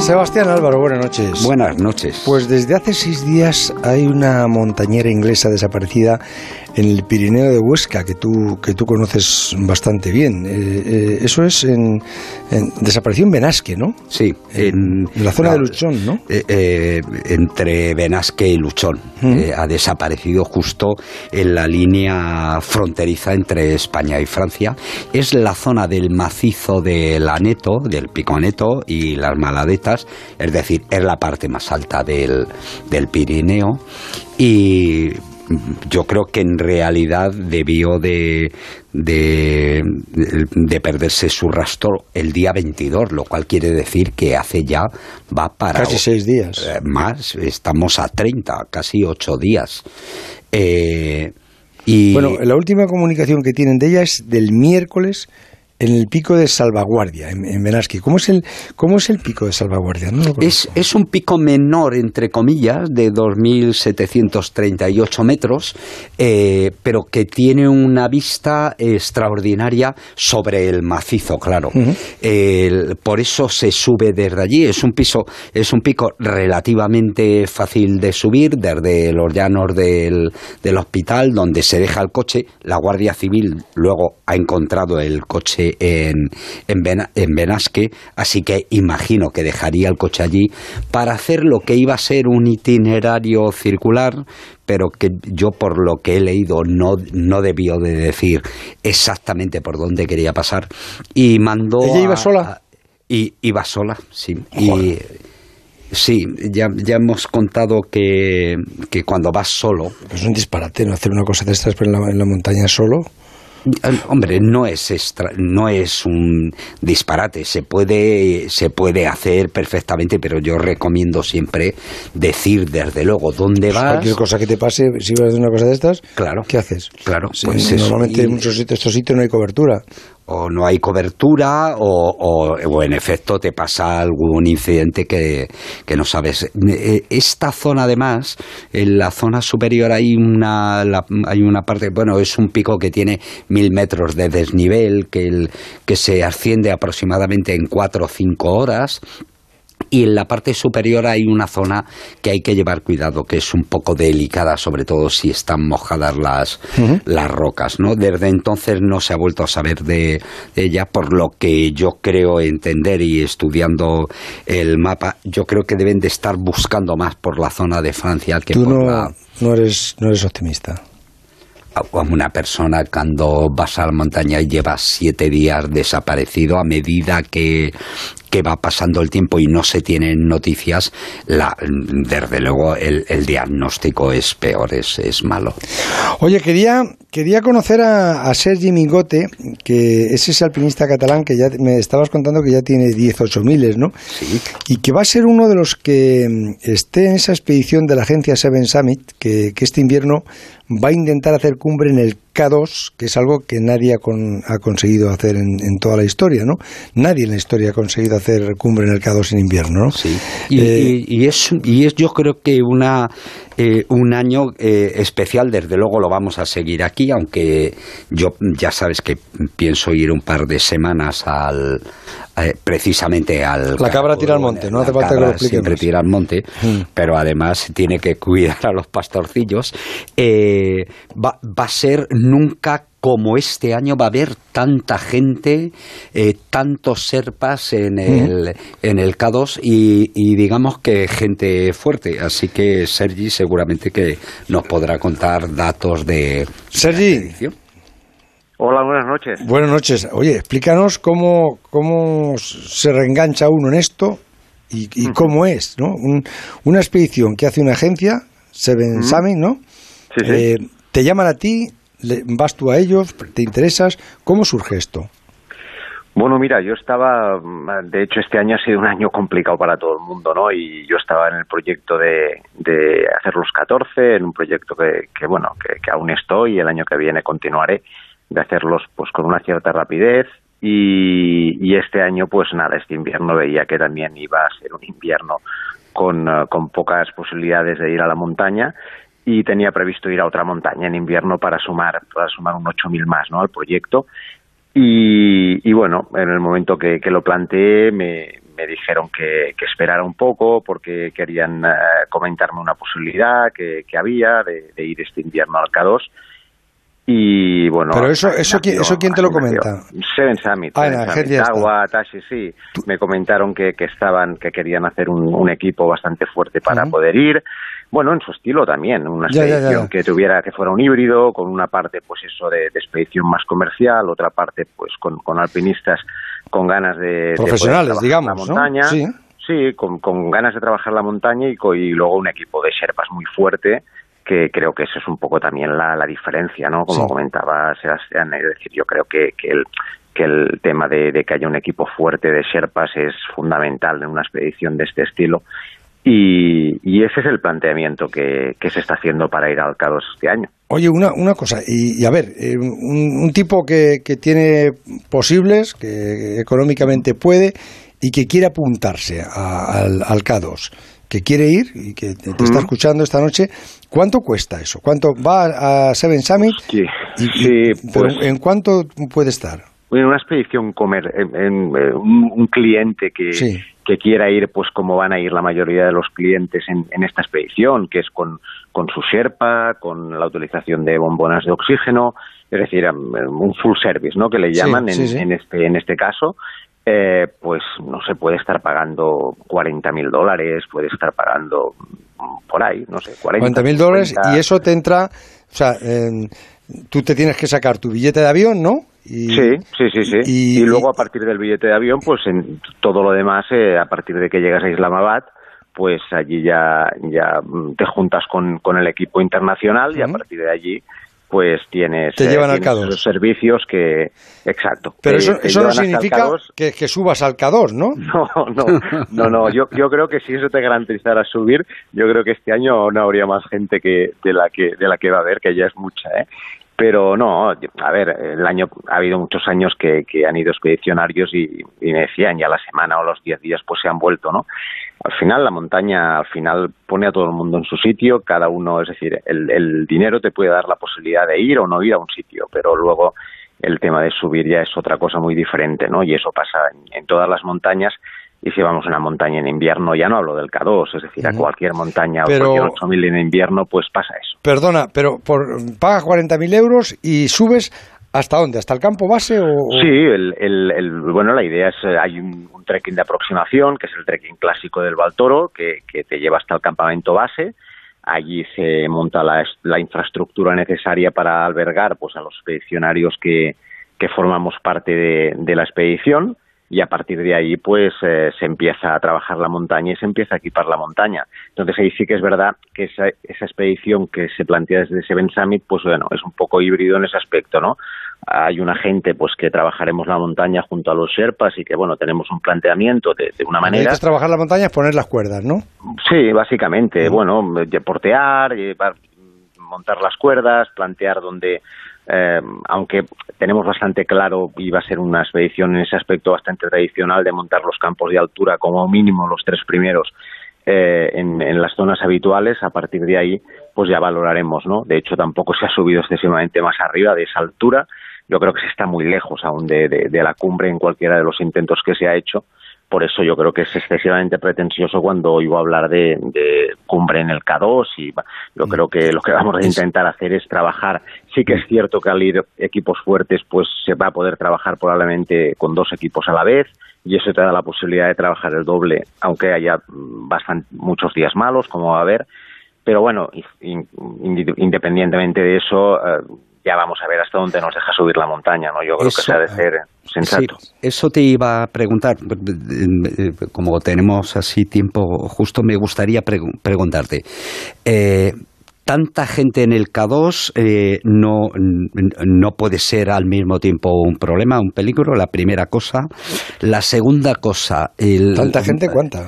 Sebastián Álvaro, buenas noches. Buenas noches. Pues desde hace seis días hay una montañera inglesa desaparecida en el Pirineo de Huesca, que tú, que tú conoces bastante bien. Eh, eh, eso es en, Desaparición en Benasque, ¿no? Sí. En, la zona de Luchón, ¿no? Eh, entre Benasque y Luchón. ha desaparecido justo en la línea fronteriza entre España y Francia. Es la zona del macizo del Aneto, del Pico Aneto y las Maladetas, es decir, es la parte más alta del, del Pirineo. Y yo creo que en realidad debió de, de, perderse su rastro el día 22, lo cual quiere decir que hace ya va para... Casi seis días. Eh, más, estamos a 30, casi ocho días. Eh, y bueno, la última comunicación que tienen de ella es del miércoles en el pico de salvaguardia, en, en ¿Cómo es el, cómo es el pico de salvaguardia? es, es, un pico menor, entre comillas, de 2.738 metros, eh, pero que tiene una vista extraordinaria sobre el macizo, claro. por eso se sube desde allí. Es un, piso, es un pico relativamente fácil de subir desde los llanos del, del hospital, donde se deja el coche. La Guardia Civil luego ha encontrado el coche en, en, Benasque, así que imagino que dejaría el coche allí para hacer lo que iba a ser un itinerario circular, pero que yo por lo que he leído no, no debió de decir exactamente por dónde quería pasar. Y mandó... ¿Ella iba sola? y iba sola, sí. Y, Sí, ya, ya hemos contado que, que cuando vas solo... Es un disparate, ¿no? Hacer una cosa de estas en la, en la montaña solo. Hombre, no es no es un disparate, se puede se puede hacer perfectamente, pero yo recomiendo siempre decir desde luego dónde pues vas. Cualquier cosa que te pase, si vas de una cosa de estas, claro, ¿qué haces? Claro, pues normalmente en muchos sitios, estos sitios no hay cobertura o no hay cobertura o, o, en efecto te pasa algún incidente que, que, no sabes. Eh, esta zona además, en la zona superior hay una, hay una parte, bueno, es un pico que tiene mil metros de desnivel, que, el, que se asciende aproximadamente en cuatro o cinco horas y en la parte superior hay una zona que hay que llevar cuidado, que es un poco delicada, sobre todo si están mojadas las, las rocas. ¿no? Desde entonces no se ha vuelto a saber de, ella, por lo que yo creo entender y estudiando el mapa, yo creo que deben de estar buscando más por la zona de Francia que por no, la... No eres, no eres optimista como una persona cuando vas a la montaña y llevas siete días desaparecido a medida que que va pasando el tiempo y no se tienen noticias, la, desde luego el, diagnóstico es peor, es, es, malo. Oye, quería, quería conocer a, Sergi Mingote, que es ese alpinista catalán que ya me estabas contando que ya tiene 18 miles, ¿no? Sí. Y que va a ser uno de los que mm, esté en esa expedición de la agencia Seven Summit, que, que este invierno va a intentar hacer cumbre en el K2, que es algo que nadie ha, conseguido hacer en, toda la historia, ¿no? Nadie en la historia ha conseguido hacer cumbre en el K2 en invierno, ¿no? Sí. Y, eh, es, y es yo creo que una eh, un año eh, especial, desde luego lo vamos a seguir aquí, aunque yo ya sabes que pienso ir un par de semanas al precisamente al la cabra tira al monte, no hace falta que lo siempre tira al monte, mm. pero además tiene que cuidar a los pastorcillos. va, va a ser nunca como este año va a haber tanta gente, eh, tantos serpas en el, en el K2 y, digamos que gente fuerte. Así que Sergi seguramente que nos podrá contar datos de... Sergi. Hola, buenas noches. Buenas noches. Oye, explícanos cómo, cómo se reengancha uno en esto y, cómo es, ¿no? una expedición que hace una agencia, Seven Summit, ¿no? Sí, sí. Eh, te llaman a ti, ¿Vas tú a ellos? ¿Te interesas? ¿Cómo surge esto? Bueno, mira, yo estaba, de hecho este año ha sido un año complicado para todo el mundo, ¿no? Y yo estaba en el proyecto de, de hacer los 14, en un proyecto que, que bueno, que, aún estoy y el año que viene continuaré, de hacerlos pues con una cierta rapidez y, y este año pues nada, este invierno veía que también iba a ser un invierno con, con pocas posibilidades de ir a la montaña y tenía previsto ir a otra montaña en invierno para sumar, para sumar un 8.000 más ¿no? al proyecto. Y, bueno, en el momento que, lo planteé me, me dijeron que, esperara un poco porque querían comentarme una posibilidad que, había de, ir este invierno al K2 y bueno. Pero eso, eso, eso quién te lo comenta? Seven Summit. Ah, en Agua, Tashi, sí. Me comentaron que, que, estaban, que querían hacer un, equipo bastante fuerte para poder ir. Bueno, en su estilo también, una expedición que tuviera, que fuera un híbrido, con una parte, pues eso, de, expedición más comercial, otra parte, pues con, con alpinistas con ganas de. Profesionales, digamos. La montaña. Sí. Sí, con, con, ganas de trabajar la montaña y, y luego un equipo de Sherpas muy fuerte que creo que eso es un poco también la, la diferencia, ¿no? Como comentaba Sebastián, es decir, yo creo que, que el que el tema de, que haya un equipo fuerte de Sherpas es fundamental en una expedición de este estilo y, y ese es el planteamiento que, que, se está haciendo para ir al k este año. Oye, una, una cosa, y, a ver, eh, un, tipo que, que tiene posibles, que económicamente puede y que quiere apuntarse al, al K2, que quiere ir y que te, está escuchando esta noche, ¿cuánto cuesta eso? ¿Cuánto va a Seven Summit? Sí, pues ¿En cuánto puede estar? En una expedición comer, en, un, cliente que, que quiera ir, pues como van a ir la mayoría de los clientes en, en esta expedición, que es con, con su Sherpa, con la utilización de bombonas de oxígeno, es decir, un full service, ¿no? Que le llaman en, en, este en este caso, eh, pues no se puede estar pagando 40 mil dólares, puede estar pagando por ahí, no sé, 40 mil dólares y eso te entra, o sea, tú te tienes que sacar tu billete de avión, ¿no? Y, sí, sí, sí, sí. Y, luego a partir del billete de avión, pues en todo lo demás, eh, a partir de que llegas a Islamabad, pues allí ya, ya te juntas con, con el equipo internacional y a partir de allí pues tienes, Te llevan eh, los servicios que... Exacto. Pero eso, eso no significa que, subas al K2, ¿no? No, no, no, no. Yo, yo creo que si eso te garantizara subir, yo creo que este año no habría más gente que de la que de la que va a haber, que ya es mucha, ¿eh? Pero no, a ver, el año ha habido muchos años que, han ido expedicionarios y, me decían ya la semana o los diez días pues se han vuelto, ¿no? Al final la montaña al final pone a todo el mundo en su sitio, cada uno, es decir, el dinero te puede dar la posibilidad de ir o no ir a un sitio, pero luego el tema de subir ya es otra cosa muy diferente, ¿no? Y eso pasa en todas las montañas y si vamos a una montaña en invierno, ya no hablo del K2, es decir, a cualquier montaña pero, o cualquier 8.000 en invierno, pues pasa eso. Perdona, pero por, pagas 40.000 euros y subes ¿Hasta dónde? ¿Hasta el campo base? O, Sí, el, el, bueno, la idea es, eh, hay un, trekking de aproximación, que es el trekking clásico del Baltoro, que, que te lleva hasta el campamento base. Allí se monta la, la infraestructura necesaria para albergar pues, a los expedicionarios que, que formamos parte de, de la expedición y a partir de ahí pues eh, se empieza a trabajar la montaña y se empieza a equipar la montaña. Entonces ahí sí que es verdad que esa, esa expedición que se plantea desde Seven Summit pues bueno, es un poco híbrido en ese aspecto, ¿no? Hay una gente pues que trabajaremos la montaña junto a los Sherpas y que bueno, tenemos un planteamiento de, de una manera. Es trabajar la montaña es poner las cuerdas, ¿no? Sí, básicamente, bueno, portear, montar las cuerdas, plantear dónde eh, aunque tenemos bastante claro y va a ser una expedición en ese aspecto bastante tradicional de montar los campos de altura como mínimo los tres primeros eh, en, las zonas habituales, a partir de ahí pues ya valoraremos, ¿no? De hecho tampoco se ha subido excesivamente más arriba de esa altura, yo creo que se está muy lejos aún de, de la cumbre en cualquiera de los intentos que se ha hecho, por eso yo creo que es excesivamente pretencioso cuando oigo hablar de, cumbre en el K2 y yo creo que lo que vamos a intentar hacer es trabajar. Sí que es cierto que al ir equipos fuertes pues se va a poder trabajar probablemente con dos equipos a la vez y eso te da la posibilidad de trabajar el doble, aunque haya bastante, muchos días malos, como va a haber. Pero bueno, independientemente de eso, eh, ya vamos a ver hasta dónde nos deja subir la montaña, ¿no? Yo creo que se ha de ser sensato. eso te iba a preguntar, como tenemos así tiempo justo, me gustaría preguntarte. Eh, tanta gente en el K2 eh, no, no puede ser al mismo tiempo un problema, un peligro, la primera cosa. La segunda cosa... El, ¿Tanta gente cuánta?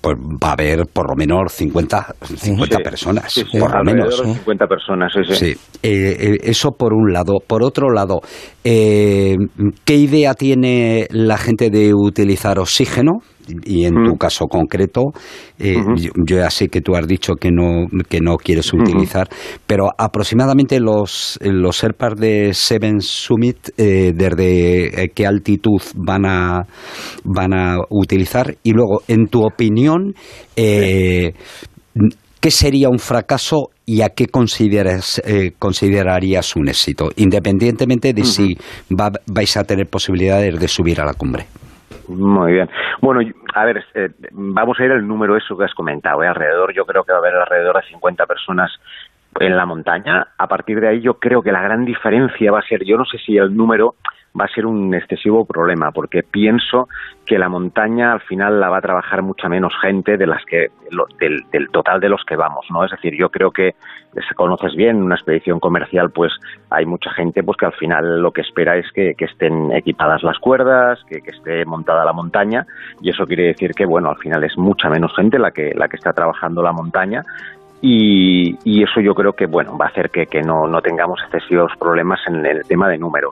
Pues va a haber por lo menos 50, 50 personas, por lo menos. 50 personas, sí. Eh, eh, eso por un lado. Por otro lado, eh, ¿qué idea tiene la gente de utilizar oxígeno y en tu caso concreto, eh, yo, ya sé que tú has dicho que no, que no quieres utilizar, pero aproximadamente los, los Sherpas de Seven Summit, eh, ¿desde qué altitud van a, van a utilizar? Y luego, en tu opinión, ¿qué sería un fracaso y a qué consideras, considerarías un éxito, independientemente de si vais a tener posibilidades de subir a la cumbre? Muy bien. Bueno, a ver, eh, vamos a ir al número eso que has comentado. ¿eh? Alrededor, yo creo que va a haber alrededor de 50 personas en la montaña. A partir de ahí, yo creo que la gran diferencia va a ser, yo no sé si el número va a ser un excesivo problema, porque pienso que la montaña al final la va a trabajar mucha menos gente de las que del, total de los que vamos, ¿no? Es decir, yo creo que se conoces bien una expedición comercial, pues hay mucha gente pues que al final lo que espera es que, estén equipadas las cuerdas, que, que, esté montada la montaña y eso quiere decir que bueno al final es mucha menos gente la que la que está trabajando la montaña y, eso yo creo que bueno va a hacer que, no, no, tengamos excesivos problemas en el tema de número.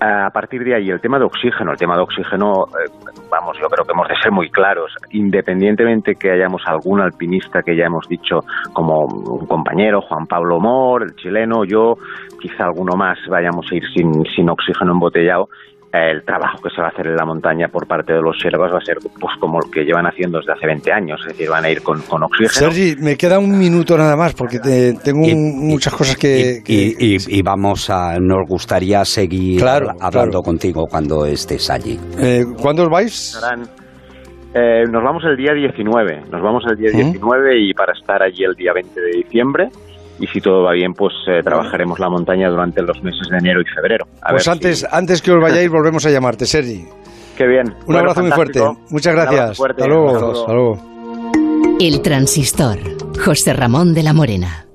A partir de ahí, el tema de oxígeno, el tema de oxígeno, eh, vamos, yo creo que hemos de ser muy claros, independientemente que hayamos algún alpinista que ya hemos dicho, como un compañero, Juan Pablo Mor, el chileno, yo, quizá alguno más, vayamos a ir sin, sin oxígeno embotellado, el trabajo que se va a hacer en la montaña por parte de los siervos va a ser pues como el que llevan haciendo desde hace 20 años, es decir, van a ir con, oxígeno. Sergi, me queda un minuto nada más porque tengo muchas cosas que y, vamos a, nos gustaría seguir hablando contigo cuando estés allí. Eh, ¿Cuándo os vais? Eh, nos vamos el día 19, nos vamos el día 19 y para estar allí el día 20 de diciembre y si todo va bien, pues eh, trabajaremos la montaña durante los meses de enero y febrero. pues antes, antes que os vayáis, volvemos a llamarte, Sergi. Qué bien. Un abrazo muy fuerte. Muchas gracias. Hasta luego. Hasta luego. El transistor. José Ramón de la Morena.